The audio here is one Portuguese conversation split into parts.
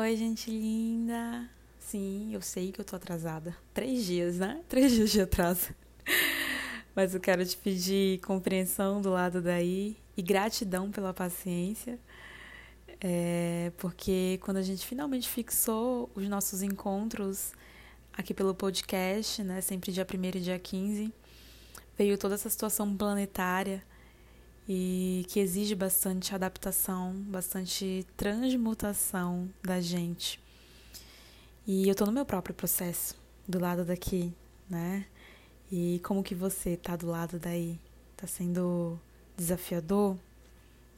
Oi, gente linda! Sim, eu sei que eu tô atrasada. Três dias, né? Três dias de atraso. Mas eu quero te pedir compreensão do lado daí e gratidão pela paciência. É, porque quando a gente finalmente fixou os nossos encontros aqui pelo podcast, né? Sempre dia 1 e dia 15, veio toda essa situação planetária e que exige bastante adaptação, bastante transmutação da gente. E eu tô no meu próprio processo, do lado daqui, né? E como que você tá do lado daí? Tá sendo desafiador?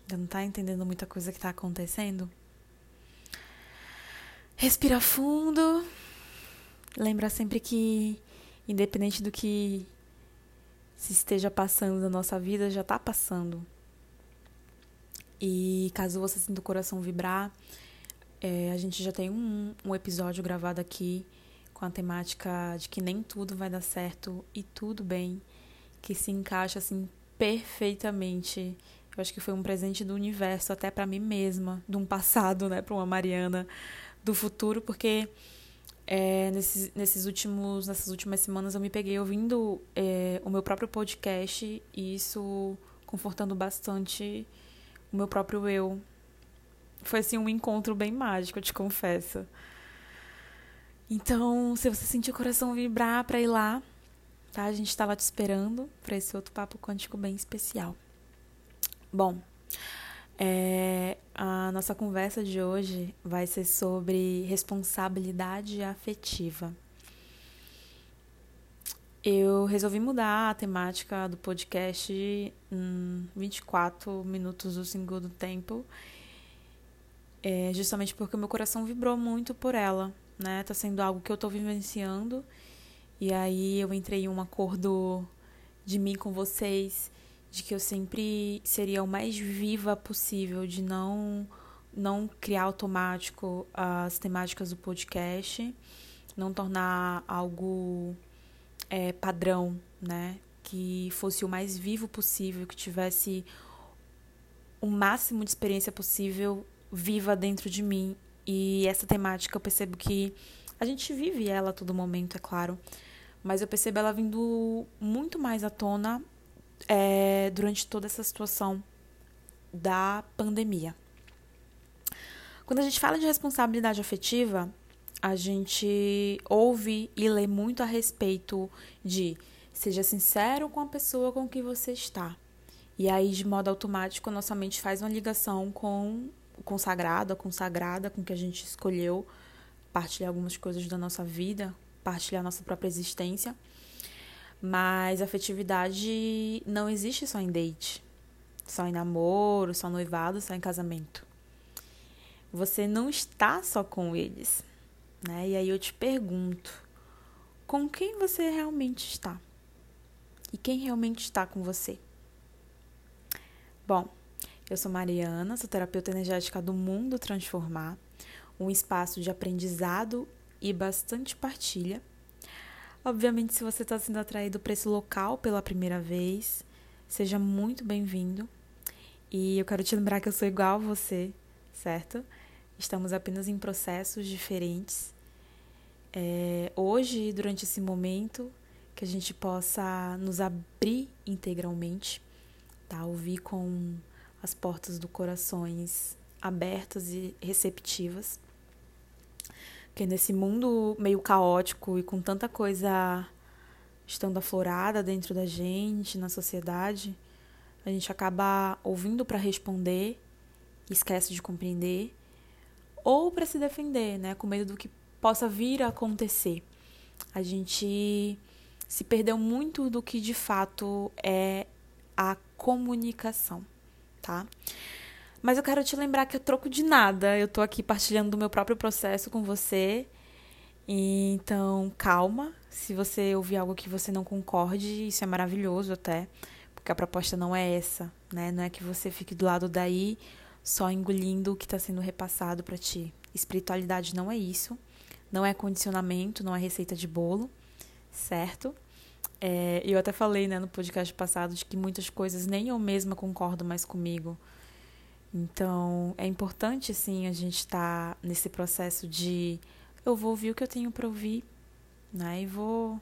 Ainda não tá entendendo muita coisa que tá acontecendo? Respira fundo. Lembra sempre que independente do que se esteja passando na nossa vida, já está passando. E caso você sinta o coração vibrar, é, a gente já tem um, um episódio gravado aqui com a temática de que nem tudo vai dar certo e tudo bem, que se encaixa assim perfeitamente. Eu acho que foi um presente do universo até para mim mesma, de um passado, né, para uma Mariana do futuro, porque é, nesses, nesses últimos, nessas últimas semanas eu me peguei ouvindo é, o meu próprio podcast e isso confortando bastante o meu próprio eu. Foi assim um encontro bem mágico, eu te confesso. Então, se você sentir o coração vibrar para ir lá, tá? A gente lá te esperando para esse outro papo quântico bem especial. Bom, é, a nossa conversa de hoje vai ser sobre responsabilidade afetiva. Eu resolvi mudar a temática do podcast em 24 minutos do segundo tempo, é, justamente porque o meu coração vibrou muito por ela, né? Tá sendo algo que eu tô vivenciando, e aí eu entrei em um acordo de mim com vocês de que eu sempre seria o mais viva possível, de não não criar automático as temáticas do podcast, não tornar algo é, padrão, né? Que fosse o mais vivo possível, que tivesse o máximo de experiência possível viva dentro de mim. E essa temática eu percebo que a gente vive ela a todo momento, é claro, mas eu percebo ela vindo muito mais à tona é, durante toda essa situação da pandemia. Quando a gente fala de responsabilidade afetiva, a gente ouve e lê muito a respeito de seja sincero com a pessoa com que você está. E aí, de modo automático, a nossa mente faz uma ligação com o consagrado, a consagrada com que a gente escolheu partilhar algumas coisas da nossa vida, partilhar a nossa própria existência. Mas afetividade não existe só em date, só em namoro, só noivado, só em casamento. Você não está só com eles, né? E aí eu te pergunto, com quem você realmente está? E quem realmente está com você? Bom, eu sou Mariana, sou terapeuta energética do Mundo Transformar, um espaço de aprendizado e bastante partilha Obviamente, se você está sendo atraído para esse local pela primeira vez, seja muito bem-vindo. E eu quero te lembrar que eu sou igual a você, certo? Estamos apenas em processos diferentes. É, hoje, durante esse momento, que a gente possa nos abrir integralmente, tá? Ouvir com as portas do corações abertas e receptivas porque nesse mundo meio caótico e com tanta coisa estando aflorada dentro da gente, na sociedade, a gente acaba ouvindo para responder, esquece de compreender, ou para se defender, né, com medo do que possa vir a acontecer. A gente se perdeu muito do que de fato é a comunicação, tá? Mas eu quero te lembrar que é troco de nada. Eu tô aqui partilhando do meu próprio processo com você. Então, calma. Se você ouvir algo que você não concorde, isso é maravilhoso até. Porque a proposta não é essa, né? Não é que você fique do lado daí só engolindo o que está sendo repassado para ti. Espiritualidade não é isso. Não é condicionamento, não é receita de bolo, certo? É, eu até falei né, no podcast passado de que muitas coisas nem eu mesma concordo mais comigo Então, é importante, assim, a gente estar tá nesse processo de eu vou ouvir o que eu tenho para ouvir, né? E vou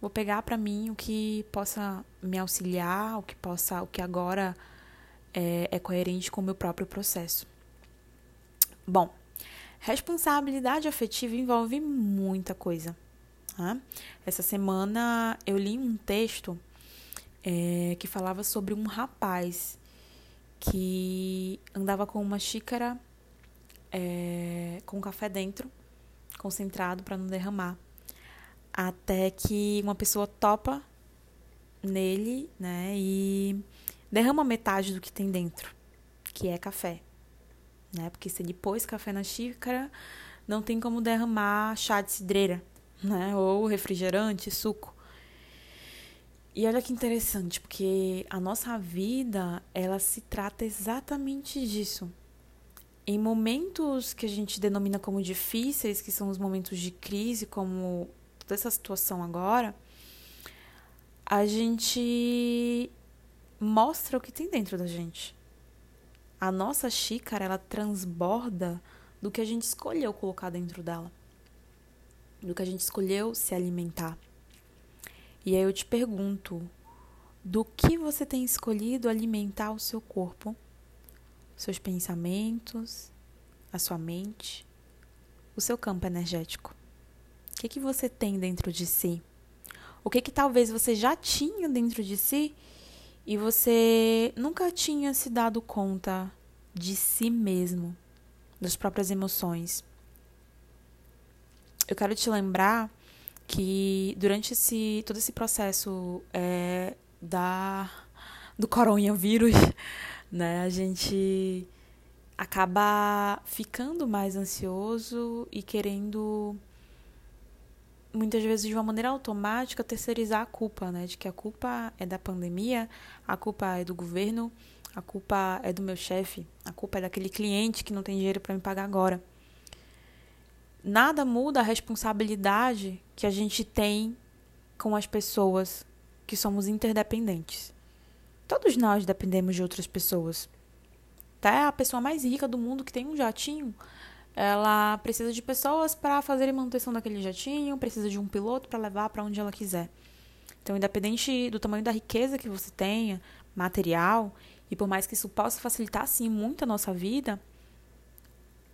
vou pegar para mim o que possa me auxiliar, o que possa, o que agora é, é coerente com o meu próprio processo. Bom, responsabilidade afetiva envolve muita coisa. Tá? Essa semana eu li um texto é, que falava sobre um rapaz que andava com uma xícara é, com café dentro, concentrado para não derramar. Até que uma pessoa topa nele, né, e derrama metade do que tem dentro, que é café. Né? Porque se ele pôs café na xícara, não tem como derramar chá de cidreira, né? Ou refrigerante, suco. E olha que interessante, porque a nossa vida, ela se trata exatamente disso. Em momentos que a gente denomina como difíceis, que são os momentos de crise, como toda essa situação agora, a gente mostra o que tem dentro da gente. A nossa xícara, ela transborda do que a gente escolheu colocar dentro dela. Do que a gente escolheu se alimentar. E aí eu te pergunto: do que você tem escolhido alimentar o seu corpo, seus pensamentos, a sua mente, o seu campo energético? O que, que você tem dentro de si? O que, que talvez você já tinha dentro de si e você nunca tinha se dado conta de si mesmo, das próprias emoções? Eu quero te lembrar que durante esse todo esse processo é, da do coronavírus, né, a gente acaba ficando mais ansioso e querendo muitas vezes de uma maneira automática terceirizar a culpa, né, de que a culpa é da pandemia, a culpa é do governo, a culpa é do meu chefe, a culpa é daquele cliente que não tem dinheiro para me pagar agora. Nada muda a responsabilidade que a gente tem com as pessoas que somos interdependentes. Todos nós dependemos de outras pessoas. Até a pessoa mais rica do mundo que tem um jatinho, ela precisa de pessoas para fazer a manutenção daquele jatinho, precisa de um piloto para levar para onde ela quiser. Então, independente do tamanho da riqueza que você tenha, material, e por mais que isso possa facilitar sim muito a nossa vida,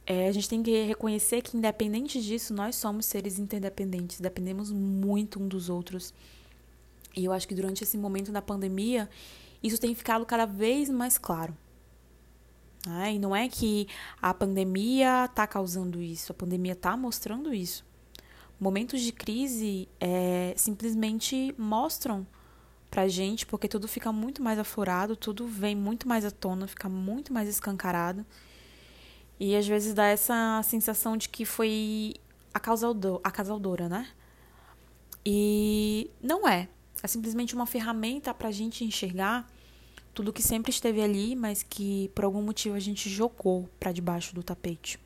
é, a gente tem que reconhecer que, independente disso, nós somos seres interdependentes, dependemos muito um dos outros. E eu acho que durante esse momento da pandemia, isso tem ficado cada vez mais claro. Né? E não é que a pandemia está causando isso, a pandemia está mostrando isso. Momentos de crise é, simplesmente mostram pra gente, porque tudo fica muito mais aflorado, tudo vem muito mais à tona, fica muito mais escancarado. E às vezes dá essa sensação de que foi a causador, a causadora, né? E não é. É simplesmente uma ferramenta para a gente enxergar tudo que sempre esteve ali, mas que por algum motivo a gente jogou para debaixo do tapete.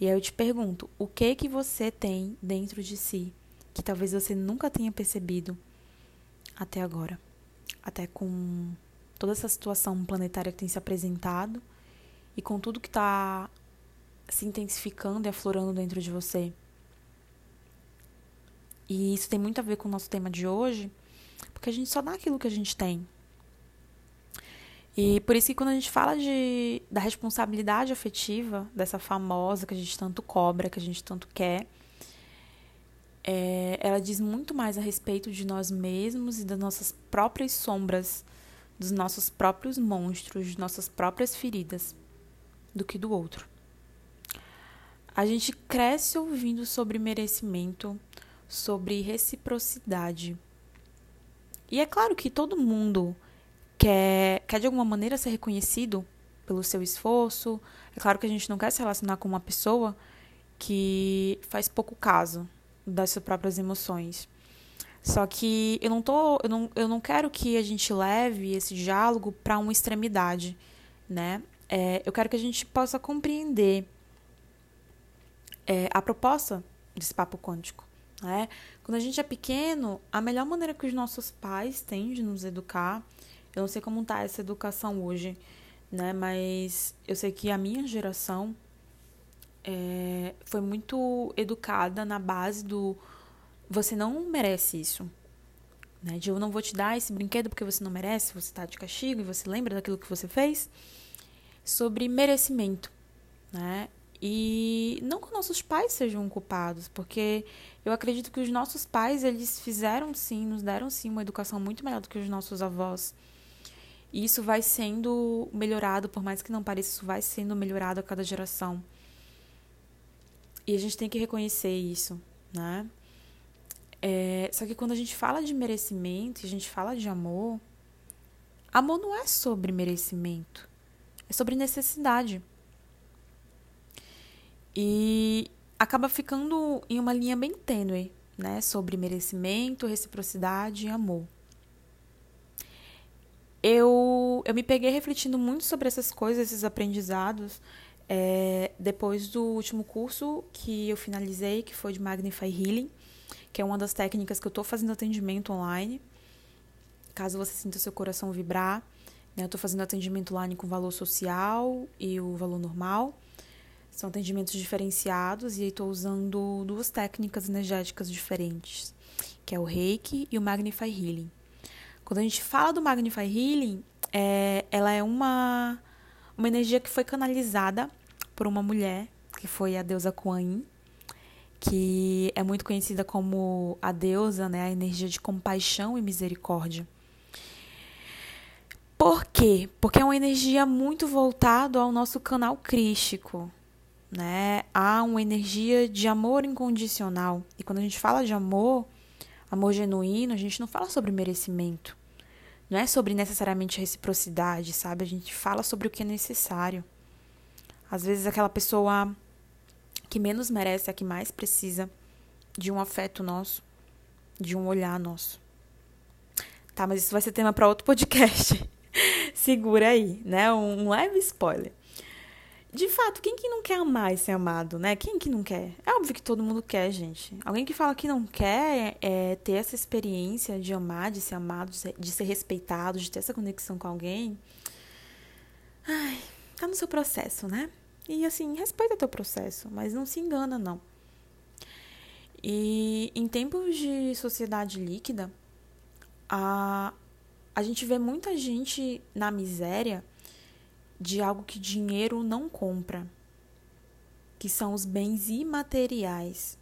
E aí eu te pergunto, o que que você tem dentro de si que talvez você nunca tenha percebido até agora? Até com toda essa situação planetária que tem se apresentado e com tudo que está se intensificando e aflorando dentro de você. E isso tem muito a ver com o nosso tema de hoje, porque a gente só dá aquilo que a gente tem. E por isso que quando a gente fala de, da responsabilidade afetiva, dessa famosa que a gente tanto cobra, que a gente tanto quer, é, ela diz muito mais a respeito de nós mesmos e das nossas próprias sombras, dos nossos próprios monstros, de nossas próprias feridas do que do outro. A gente cresce ouvindo sobre merecimento, sobre reciprocidade. E é claro que todo mundo quer, quer de alguma maneira ser reconhecido pelo seu esforço. É claro que a gente não quer se relacionar com uma pessoa que faz pouco caso das suas próprias emoções. Só que eu não tô, eu não, eu não quero que a gente leve esse diálogo para uma extremidade, né? É, eu quero que a gente possa compreender é, a proposta desse papo quântico. Né? Quando a gente é pequeno, a melhor maneira que os nossos pais têm de nos educar, eu não sei como está essa educação hoje, né? Mas eu sei que a minha geração é, foi muito educada na base do você não merece isso. Né? De eu não vou te dar esse brinquedo porque você não merece, você está de castigo e você lembra daquilo que você fez. Sobre merecimento. Né? E não que nossos pais sejam culpados, porque eu acredito que os nossos pais, eles fizeram sim, nos deram sim uma educação muito melhor do que os nossos avós. E isso vai sendo melhorado, por mais que não pareça, isso vai sendo melhorado a cada geração. E a gente tem que reconhecer isso, né? É, só que quando a gente fala de merecimento e a gente fala de amor, amor não é sobre merecimento, é sobre necessidade. E acaba ficando em uma linha bem tênue, né, sobre merecimento, reciprocidade e amor. Eu, eu me peguei refletindo muito sobre essas coisas, esses aprendizados, é, depois do último curso que eu finalizei, que foi de Magnify Healing, que é uma das técnicas que eu estou fazendo atendimento online. Caso você sinta o seu coração vibrar, eu estou fazendo atendimento online com valor social e o valor normal. São atendimentos diferenciados e estou usando duas técnicas energéticas diferentes, que é o Reiki e o Magnify Healing. Quando a gente fala do Magnify Healing, é, ela é uma, uma energia que foi canalizada por uma mulher, que foi a deusa Kuan Yin, que é muito conhecida como a deusa, né, a energia de compaixão e misericórdia. Por quê? Porque é uma energia muito voltada ao nosso canal crístico, né? Há uma energia de amor incondicional. E quando a gente fala de amor, amor genuíno, a gente não fala sobre merecimento. Não é sobre necessariamente reciprocidade, sabe? A gente fala sobre o que é necessário. Às vezes aquela pessoa que menos merece é a que mais precisa de um afeto nosso, de um olhar nosso. Tá, mas isso vai ser tema para outro podcast. Segura aí, né? Um leve spoiler de fato, quem que não quer amar e ser amado, né? Quem que não quer? É óbvio que todo mundo quer, gente. Alguém que fala que não quer é, ter essa experiência de amar, de ser amado, de ser, de ser respeitado, de ter essa conexão com alguém. Ai, tá no seu processo, né? E assim, respeita teu processo, mas não se engana, não. E em tempos de sociedade líquida, a, a gente vê muita gente na miséria de algo que dinheiro não compra, que são os bens imateriais.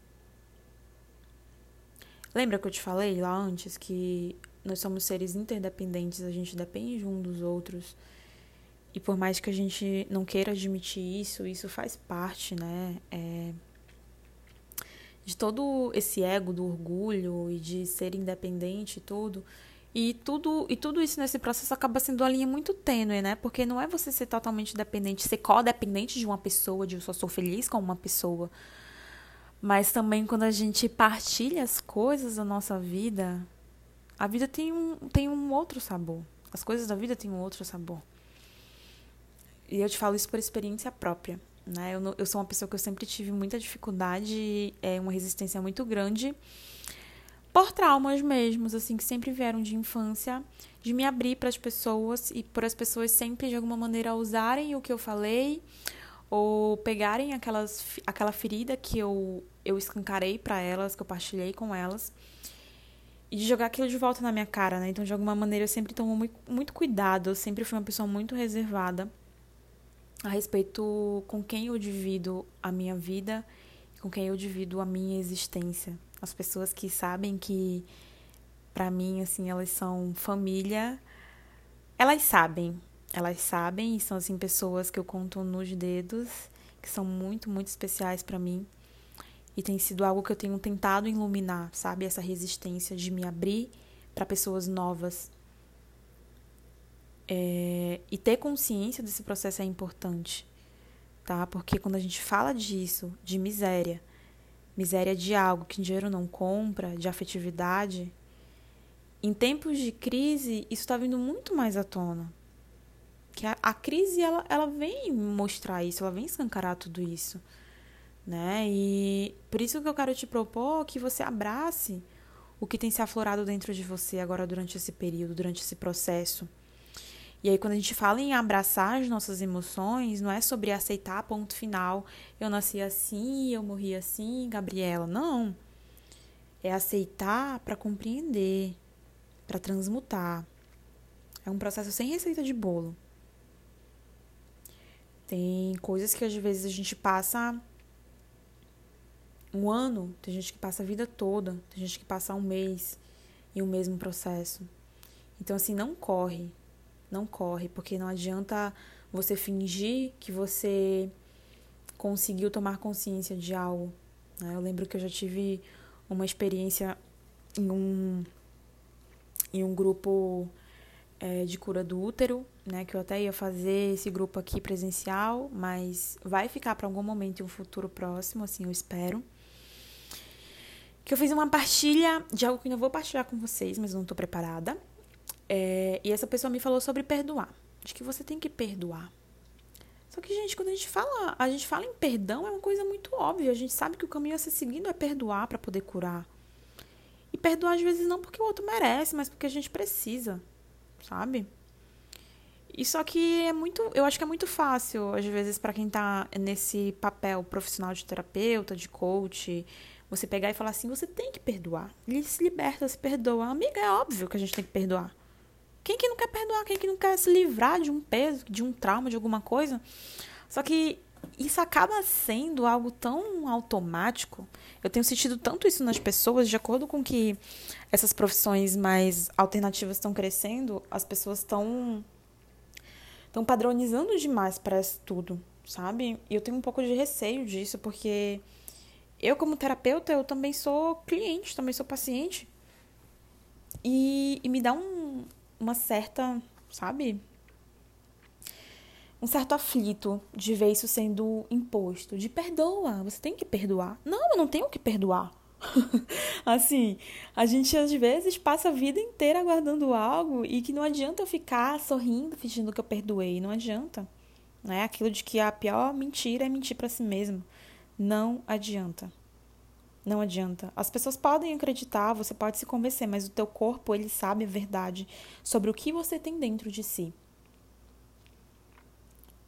Lembra que eu te falei lá antes que nós somos seres interdependentes, a gente depende um dos outros. E por mais que a gente não queira admitir isso, isso faz parte, né? É, de todo esse ego do orgulho e de ser independente e tudo. E tudo, e tudo isso nesse processo acaba sendo uma linha muito tênue, né? Porque não é você ser totalmente dependente, ser codependente de uma pessoa, de eu só sou feliz com uma pessoa. Mas também quando a gente partilha as coisas da nossa vida, a vida tem um, tem um outro sabor. As coisas da vida têm um outro sabor. E eu te falo isso por experiência própria. Né? Eu, eu sou uma pessoa que eu sempre tive muita dificuldade, é uma resistência muito grande por traumas mesmos, assim, que sempre vieram de infância, de me abrir para as pessoas e por as pessoas sempre de alguma maneira usarem o que eu falei ou pegarem aquelas, aquela ferida que eu, eu escancarei para elas, que eu partilhei com elas e de jogar aquilo de volta na minha cara, né? Então, de alguma maneira, eu sempre tomo muito, muito cuidado, eu sempre fui uma pessoa muito reservada a respeito com quem eu divido a minha vida, com quem eu divido a minha existência. As pessoas que sabem que, para mim, assim, elas são família, elas sabem. Elas sabem e são, assim, pessoas que eu conto nos dedos, que são muito, muito especiais para mim. E tem sido algo que eu tenho tentado iluminar, sabe? Essa resistência de me abrir para pessoas novas. É... E ter consciência desse processo é importante, tá? Porque quando a gente fala disso, de miséria, miséria de algo que dinheiro não compra, de afetividade, em tempos de crise, isso está vindo muito mais à tona. Que a, a, crise, ela, ela vem mostrar isso, ela vem escancarar tudo isso. Né? E por isso que eu quero te propor que você abrace o que tem se aflorado dentro de você agora durante esse período, durante esse processo. E aí, quando a gente fala em abraçar as nossas emoções, não é sobre aceitar ponto final. Eu nasci assim, eu morri assim, Gabriela. Não. É aceitar para compreender, para transmutar. É um processo sem receita de bolo. Tem coisas que às vezes a gente passa um ano, tem gente que passa a vida toda, tem gente que passa um mês em um mesmo processo. Então, assim, não corre. Não corre, porque não adianta você fingir que você conseguiu tomar consciência de algo. Né? Eu lembro que eu já tive uma experiência em um, em um grupo é, de cura do útero, né? Que eu até ia fazer esse grupo aqui presencial, mas vai ficar para algum momento em um futuro próximo, assim, eu espero que eu fiz uma partilha de algo que eu não vou partilhar com vocês, mas não estou preparada. É, e essa pessoa me falou sobre perdoar. De que você tem que perdoar. Só que, gente, quando a gente fala, a gente fala em perdão, é uma coisa muito óbvia. A gente sabe que o caminho a ser seguido é perdoar para poder curar. E perdoar, às vezes, não porque o outro merece, mas porque a gente precisa, sabe? E só que é muito, eu acho que é muito fácil, às vezes, para quem tá nesse papel profissional de terapeuta, de coach, você pegar e falar assim, você tem que perdoar. Ele se liberta, se perdoa. Amiga, é óbvio que a gente tem que perdoar. Quem que não quer perdoar? Quem que não quer se livrar de um peso, de um trauma, de alguma coisa? Só que isso acaba sendo algo tão automático. Eu tenho sentido tanto isso nas pessoas, de acordo com que essas profissões mais alternativas estão crescendo, as pessoas estão estão padronizando demais para tudo, sabe? E eu tenho um pouco de receio disso, porque eu, como terapeuta, eu também sou cliente, também sou paciente. E, e me dá um, uma certa, sabe? Um certo aflito de ver isso sendo imposto. De perdoa, você tem que perdoar. Não, eu não tenho que perdoar. assim, a gente às vezes passa a vida inteira aguardando algo e que não adianta eu ficar sorrindo, fingindo que eu perdoei. Não adianta. Né? Aquilo de que a pior mentira é mentir para si mesmo. Não adianta. Não adianta. As pessoas podem acreditar, você pode se convencer, mas o teu corpo, ele sabe a verdade sobre o que você tem dentro de si.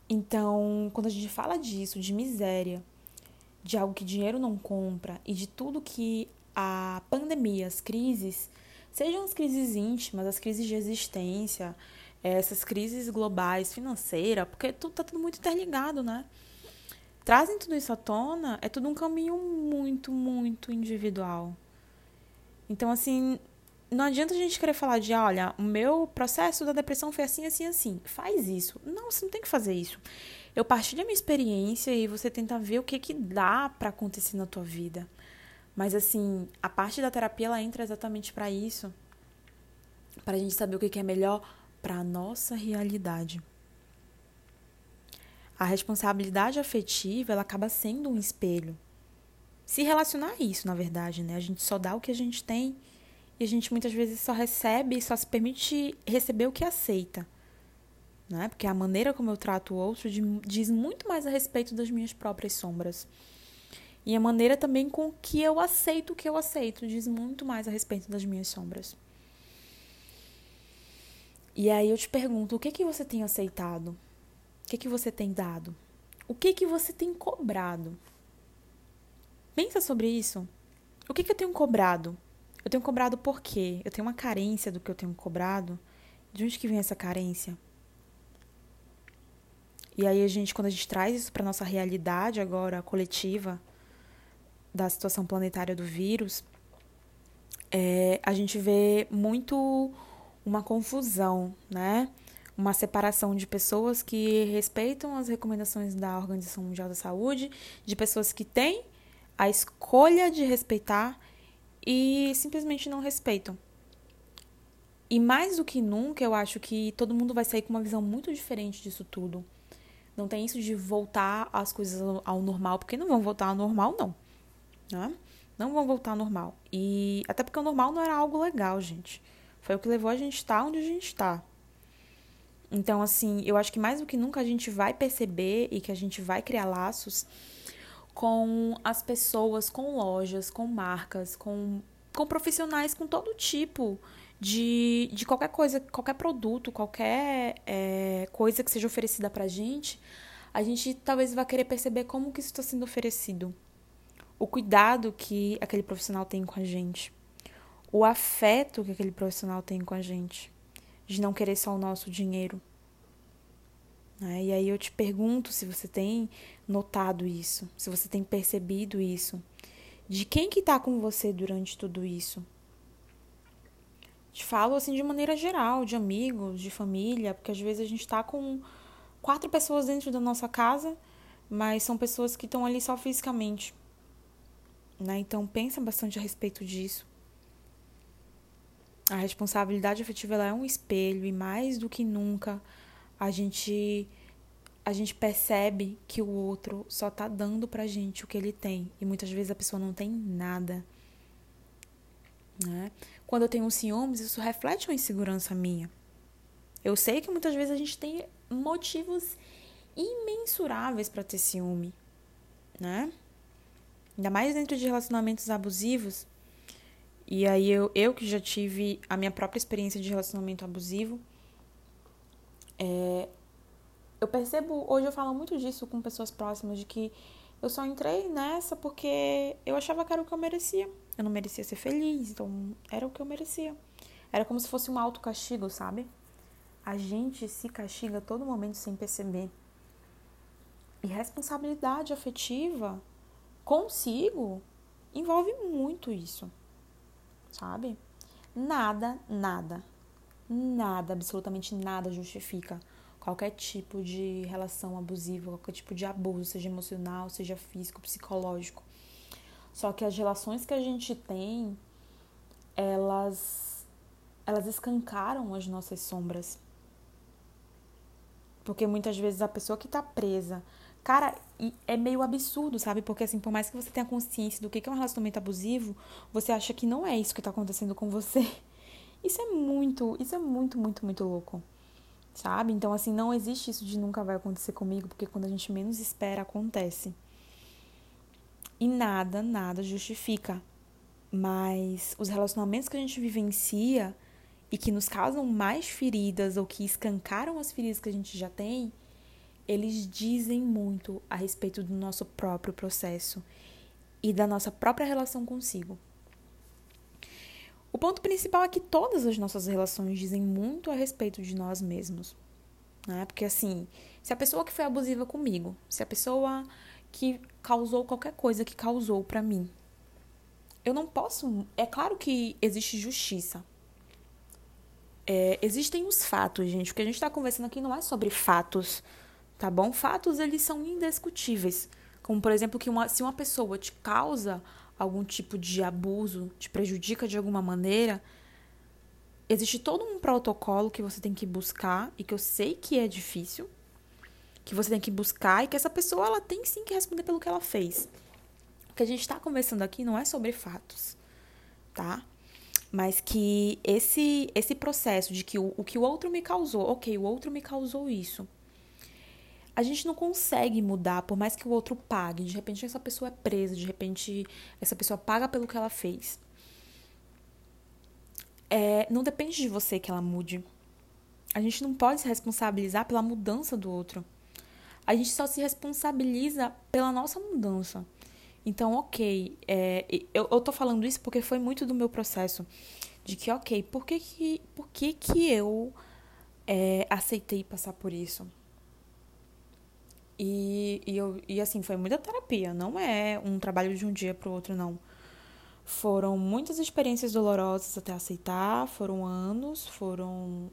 Então, quando a gente fala disso, de miséria, de algo que dinheiro não compra e de tudo que a pandemia, as crises, sejam as crises íntimas, as crises de existência, essas crises globais, financeira, porque tudo tá tudo muito interligado, né? Trazem tudo isso à tona, é tudo um caminho muito, muito individual. Então, assim, não adianta a gente querer falar de, olha, o meu processo da depressão foi assim, assim, assim. Faz isso. Não, você não tem que fazer isso. Eu partilho a minha experiência e você tenta ver o que que dá para acontecer na tua vida. Mas assim, a parte da terapia ela entra exatamente para isso, para a gente saber o que que é melhor para a nossa realidade. A responsabilidade afetiva, ela acaba sendo um espelho. Se relacionar a isso, na verdade, né? A gente só dá o que a gente tem e a gente muitas vezes só recebe, só se permite receber o que aceita. Né? Porque a maneira como eu trato o outro diz muito mais a respeito das minhas próprias sombras. E a maneira também com que eu aceito o que eu aceito diz muito mais a respeito das minhas sombras. E aí eu te pergunto, o que que você tem aceitado? O que, que você tem dado? O que, que você tem cobrado? Pensa sobre isso. O que, que eu tenho cobrado? Eu tenho cobrado por quê? Eu tenho uma carência do que eu tenho cobrado? De onde que vem essa carência? E aí a gente, quando a gente traz isso para nossa realidade agora coletiva da situação planetária do vírus, é, a gente vê muito uma confusão, né? Uma separação de pessoas que respeitam as recomendações da Organização Mundial da Saúde, de pessoas que têm a escolha de respeitar e simplesmente não respeitam. E mais do que nunca, eu acho que todo mundo vai sair com uma visão muito diferente disso tudo. Não tem isso de voltar as coisas ao normal, porque não vão voltar ao normal, não. Né? Não vão voltar ao normal. E até porque o normal não era algo legal, gente. Foi o que levou a gente estar onde a gente está. Então, assim, eu acho que mais do que nunca a gente vai perceber e que a gente vai criar laços com as pessoas, com lojas, com marcas, com, com profissionais, com todo tipo de, de qualquer coisa, qualquer produto, qualquer é, coisa que seja oferecida pra gente, a gente talvez vá querer perceber como que isso está sendo oferecido. O cuidado que aquele profissional tem com a gente. O afeto que aquele profissional tem com a gente. De não querer só o nosso dinheiro. Né? E aí eu te pergunto se você tem notado isso, se você tem percebido isso. De quem que está com você durante tudo isso? Te falo assim de maneira geral, de amigos, de família, porque às vezes a gente está com quatro pessoas dentro da nossa casa, mas são pessoas que estão ali só fisicamente. Né? Então pensa bastante a respeito disso. A responsabilidade afetiva ela é um espelho e mais do que nunca a gente a gente percebe que o outro só tá dando pra gente o que ele tem e muitas vezes a pessoa não tem nada. Né? Quando eu tenho ciúmes, isso reflete uma insegurança minha. Eu sei que muitas vezes a gente tem motivos imensuráveis para ter ciúme, né? Ainda mais dentro de relacionamentos abusivos. E aí eu, eu que já tive a minha própria experiência de relacionamento abusivo, é, eu percebo, hoje eu falo muito disso com pessoas próximas, de que eu só entrei nessa porque eu achava que era o que eu merecia. Eu não merecia ser feliz, então era o que eu merecia. Era como se fosse um autocastigo, sabe? A gente se castiga todo momento sem perceber. E responsabilidade afetiva consigo envolve muito isso. Sabe? Nada, nada, nada, absolutamente nada justifica qualquer tipo de relação abusiva, qualquer tipo de abuso, seja emocional, seja físico, psicológico. Só que as relações que a gente tem, elas elas escancaram as nossas sombras. Porque muitas vezes a pessoa que tá presa. Cara, é meio absurdo, sabe? Porque assim, por mais que você tenha consciência do que é um relacionamento abusivo, você acha que não é isso que tá acontecendo com você. Isso é muito, isso é muito, muito, muito louco. Sabe? Então, assim, não existe isso de nunca vai acontecer comigo, porque quando a gente menos espera, acontece. E nada, nada justifica. Mas os relacionamentos que a gente vivencia, e que nos causam mais feridas ou que escancaram as feridas que a gente já tem, eles dizem muito a respeito do nosso próprio processo e da nossa própria relação consigo. O ponto principal é que todas as nossas relações dizem muito a respeito de nós mesmos. Né? Porque assim, se a pessoa que foi abusiva comigo, se a pessoa que causou qualquer coisa que causou para mim, eu não posso. É claro que existe justiça, é, existem os fatos, gente. O que a gente está conversando aqui não é sobre fatos, tá bom? Fatos, eles são indiscutíveis. Como, por exemplo, que uma, se uma pessoa te causa algum tipo de abuso, te prejudica de alguma maneira, existe todo um protocolo que você tem que buscar e que eu sei que é difícil, que você tem que buscar e que essa pessoa ela tem sim que responder pelo que ela fez. O que a gente está conversando aqui não é sobre fatos, tá? mas que esse esse processo de que o, o que o outro me causou, ok, o outro me causou isso. A gente não consegue mudar, por mais que o outro pague. De repente essa pessoa é presa, de repente essa pessoa paga pelo que ela fez. É, não depende de você que ela mude. A gente não pode se responsabilizar pela mudança do outro. A gente só se responsabiliza pela nossa mudança. Então, ok, é, eu, eu tô falando isso porque foi muito do meu processo. De que, ok, por que que, por que, que eu é, aceitei passar por isso? E, e, eu, e assim, foi muita terapia, não é um trabalho de um dia para o outro, não. Foram muitas experiências dolorosas até aceitar, foram anos, foram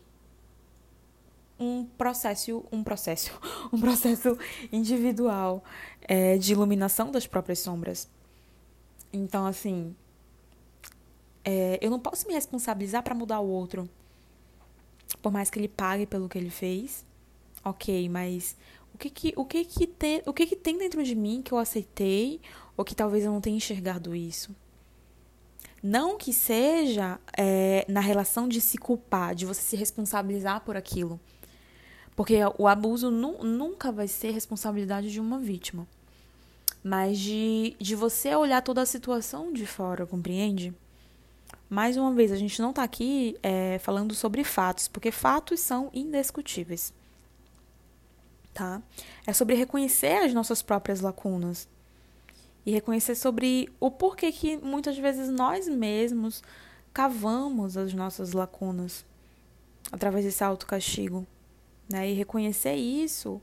um processo, um processo, um processo individual é, de iluminação das próprias sombras. Então, assim, é, eu não posso me responsabilizar para mudar o outro, por mais que ele pague pelo que ele fez. Ok, mas que que, o que, que, tem, o que, que tem dentro de mim que eu aceitei ou que talvez eu não tenha enxergado isso? Não que seja é, na relação de se culpar, de você se responsabilizar por aquilo. Porque o abuso nu nunca vai ser responsabilidade de uma vítima. Mas de, de você olhar toda a situação de fora, compreende? Mais uma vez, a gente não está aqui é, falando sobre fatos, porque fatos são indiscutíveis. Tá? É sobre reconhecer as nossas próprias lacunas e reconhecer sobre o porquê que muitas vezes nós mesmos cavamos as nossas lacunas através desse autocastigo. Né? E reconhecer isso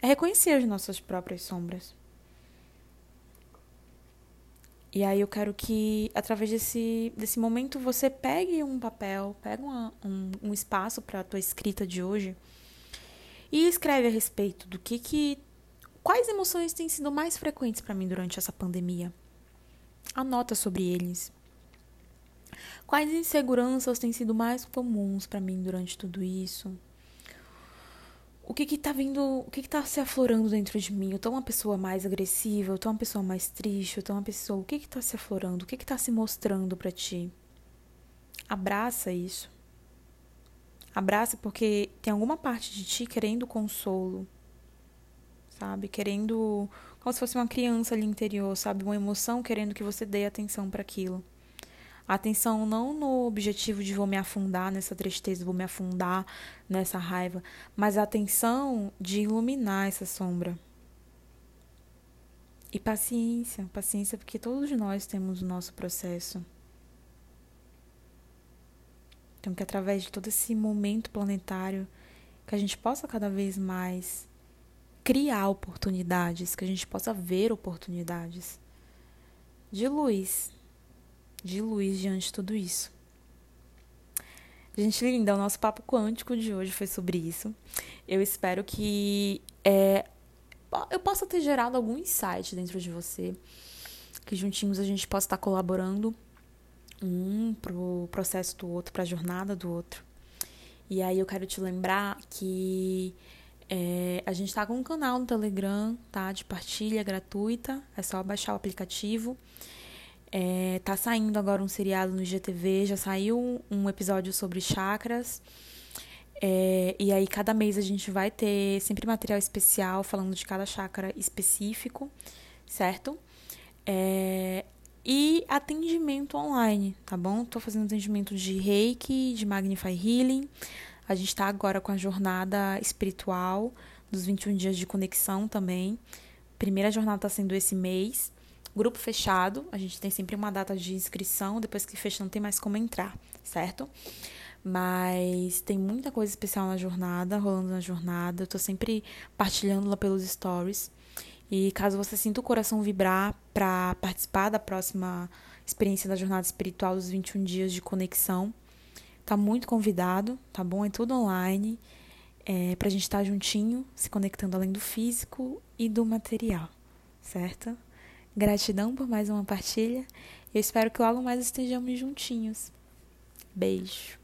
é reconhecer as nossas próprias sombras. E aí eu quero que, através desse, desse momento, você pegue um papel, pegue uma, um, um espaço para a tua escrita de hoje e escreve a respeito do que que... Quais emoções têm sido mais frequentes para mim durante essa pandemia? Anota sobre eles. Quais inseguranças têm sido mais comuns para mim durante tudo isso? O que que tá vindo, o que que tá se aflorando dentro de mim? Eu tô uma pessoa mais agressiva, eu tô uma pessoa mais triste, eu tô uma pessoa, o que que tá se aflorando? O que que tá se mostrando para ti? Abraça isso. Abraça porque tem alguma parte de ti querendo consolo, sabe? Querendo, como se fosse uma criança ali interior, sabe? Uma emoção querendo que você dê atenção para aquilo. Atenção não no objetivo de vou me afundar nessa tristeza, vou me afundar nessa raiva, mas atenção de iluminar essa sombra. E paciência, paciência, porque todos nós temos o nosso processo. Então, que através de todo esse momento planetário, que a gente possa cada vez mais criar oportunidades, que a gente possa ver oportunidades de luz, de luz diante de tudo isso. Gente linda, o nosso papo quântico de hoje foi sobre isso. Eu espero que é, eu possa ter gerado algum insight dentro de você, que juntinhos a gente possa estar colaborando um pro processo do outro, para a jornada do outro. E aí eu quero te lembrar que é, a gente está com um canal no Telegram, tá? De partilha gratuita. É só baixar o aplicativo. É, tá saindo agora um seriado no GTV, já saiu um episódio sobre chakras. É, e aí, cada mês a gente vai ter sempre material especial falando de cada chakra específico, certo? É, e atendimento online, tá bom? Tô fazendo atendimento de reiki, de Magnify Healing. A gente tá agora com a jornada espiritual dos 21 dias de conexão também. Primeira jornada tá sendo esse mês. Grupo fechado, a gente tem sempre uma data de inscrição, depois que fecha não tem mais como entrar, certo? Mas tem muita coisa especial na jornada, rolando na jornada. Eu tô sempre partilhando lá pelos stories. E caso você sinta o coração vibrar para participar da próxima experiência da jornada espiritual dos 21 dias de conexão, tá muito convidado, tá bom? É tudo online. É, pra gente estar tá juntinho, se conectando além do físico e do material, certo? Gratidão por mais uma partilha. Eu espero que logo mais estejamos juntinhos. Beijo.